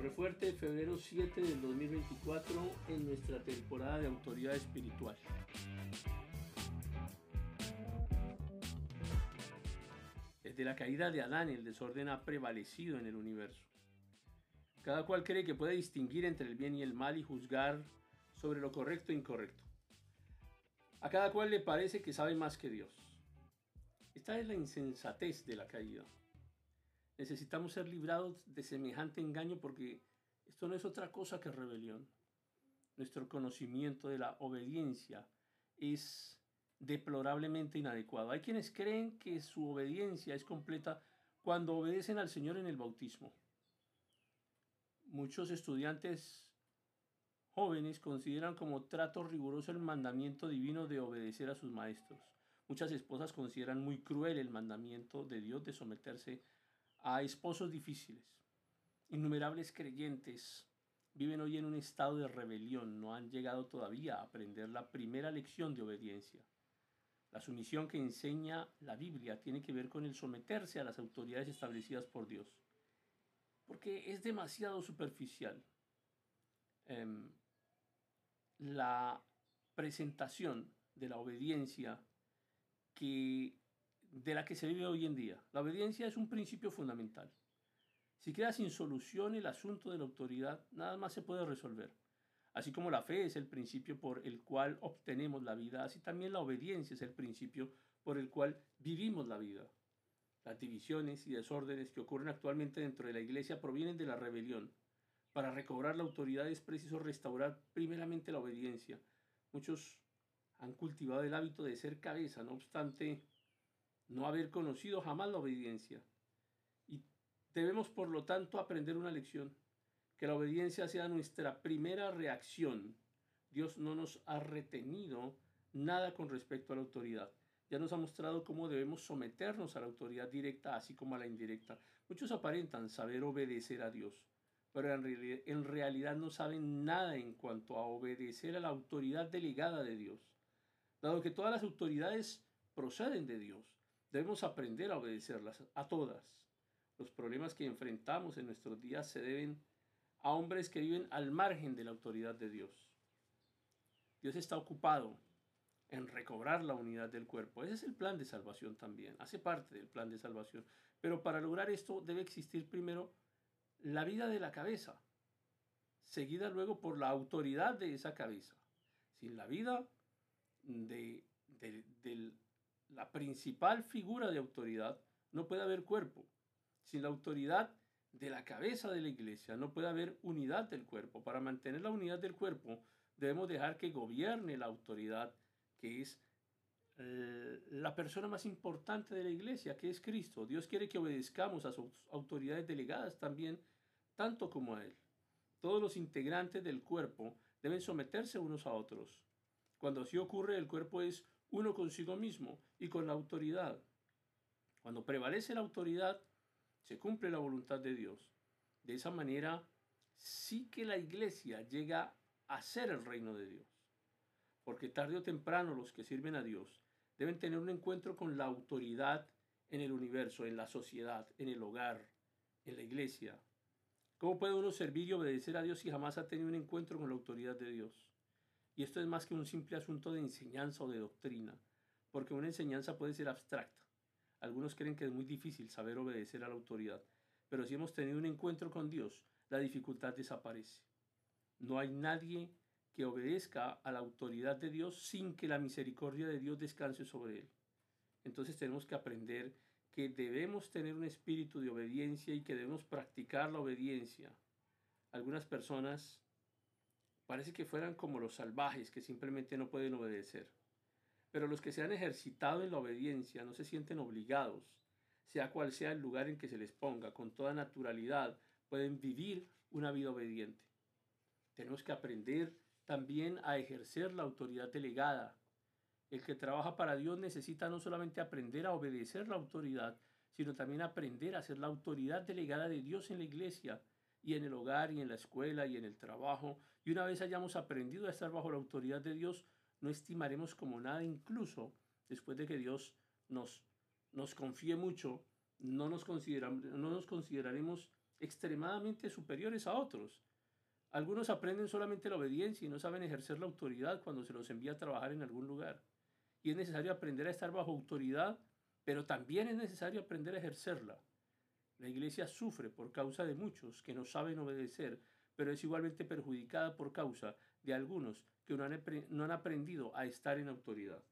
Torre Fuerte, febrero 7 del 2024, en nuestra temporada de autoridad espiritual. Desde la caída de Adán, el desorden ha prevalecido en el universo. Cada cual cree que puede distinguir entre el bien y el mal y juzgar sobre lo correcto e incorrecto. A cada cual le parece que sabe más que Dios. Esta es la insensatez de la caída. Necesitamos ser librados de semejante engaño porque esto no es otra cosa que rebelión. Nuestro conocimiento de la obediencia es deplorablemente inadecuado. Hay quienes creen que su obediencia es completa cuando obedecen al Señor en el bautismo. Muchos estudiantes jóvenes consideran como trato riguroso el mandamiento divino de obedecer a sus maestros. Muchas esposas consideran muy cruel el mandamiento de Dios de someterse a esposos difíciles. Innumerables creyentes viven hoy en un estado de rebelión, no han llegado todavía a aprender la primera lección de obediencia. La sumisión que enseña la Biblia tiene que ver con el someterse a las autoridades establecidas por Dios, porque es demasiado superficial. Em, la presentación de la obediencia que de la que se vive hoy en día. La obediencia es un principio fundamental. Si queda sin solución el asunto de la autoridad, nada más se puede resolver. Así como la fe es el principio por el cual obtenemos la vida, así también la obediencia es el principio por el cual vivimos la vida. Las divisiones y desórdenes que ocurren actualmente dentro de la iglesia provienen de la rebelión. Para recobrar la autoridad es preciso restaurar primeramente la obediencia. Muchos han cultivado el hábito de ser cabeza, no obstante, no haber conocido jamás la obediencia. Y debemos, por lo tanto, aprender una lección, que la obediencia sea nuestra primera reacción. Dios no nos ha retenido nada con respecto a la autoridad. Ya nos ha mostrado cómo debemos someternos a la autoridad directa, así como a la indirecta. Muchos aparentan saber obedecer a Dios, pero en realidad, no saben nada en cuanto a obedecer a la autoridad delegada de Dios. Dado que todas las autoridades proceden de Dios, Debemos aprender a obedecerlas, a todas. Los problemas que enfrentamos en nuestros días se deben a hombres que viven al margen de la autoridad de Dios. Dios está ocupado en recobrar la unidad del cuerpo. Ese es el plan de salvación también, hace parte del plan de salvación. Pero para lograr esto debe existir primero la vida de la cabeza, seguida luego por la autoridad de esa cabeza. Sin la vida de, del la principal figura de autoridad, no puede haber cuerpo. Sin la autoridad de la cabeza de la iglesia no puede haber unidad del cuerpo. Para mantener la unidad del cuerpo debemos dejar que gobierne la autoridad, que es eh, la persona más importante de la iglesia, que es Cristo. Dios quiere que obedezcamos a sus autoridades delegadas también, tanto como a Él. Todos los integrantes del cuerpo deben someterse unos a otros. Cuando así ocurre, el cuerpo es uno consigo mismo y con la autoridad. Cuando prevalece la autoridad, se cumple la voluntad de Dios. De esa manera, sí que la iglesia llega a ser el reino de Dios. Porque tarde o temprano los que sirven a Dios deben tener un encuentro con la autoridad en el universo, en la sociedad, en el hogar, en la iglesia. ¿Cómo puede uno servir y obedecer a Dios si jamás ha tenido un encuentro con la autoridad de Dios? Y esto es más que un simple asunto de enseñanza o de doctrina, porque una enseñanza puede ser abstracta. Algunos creen que es muy difícil saber obedecer a la autoridad, pero si hemos tenido un encuentro con Dios, la dificultad desaparece. No hay nadie que obedezca a la autoridad de Dios sin que la misericordia de Dios descanse sobre él. Entonces tenemos que aprender que debemos tener un espíritu de obediencia y que debemos practicar la obediencia. Algunas personas Parece que fueran como los salvajes que simplemente no pueden obedecer. Pero los que se han ejercitado en la obediencia no se sienten obligados, sea cual sea el lugar en que se les ponga, con toda naturalidad pueden vivir una vida obediente. Tenemos que aprender también a ejercer la autoridad delegada. El que trabaja para Dios necesita no solamente aprender a obedecer la autoridad, sino también aprender a ser la autoridad delegada de Dios en la iglesia y en el hogar y en la escuela y en el trabajo, y una vez hayamos aprendido a estar bajo la autoridad de Dios, no estimaremos como nada, incluso después de que Dios nos, nos confíe mucho, no nos, no nos consideraremos extremadamente superiores a otros. Algunos aprenden solamente la obediencia y no saben ejercer la autoridad cuando se los envía a trabajar en algún lugar. Y es necesario aprender a estar bajo autoridad, pero también es necesario aprender a ejercerla. La iglesia sufre por causa de muchos que no saben obedecer, pero es igualmente perjudicada por causa de algunos que no han, aprendido a estar en autoridad.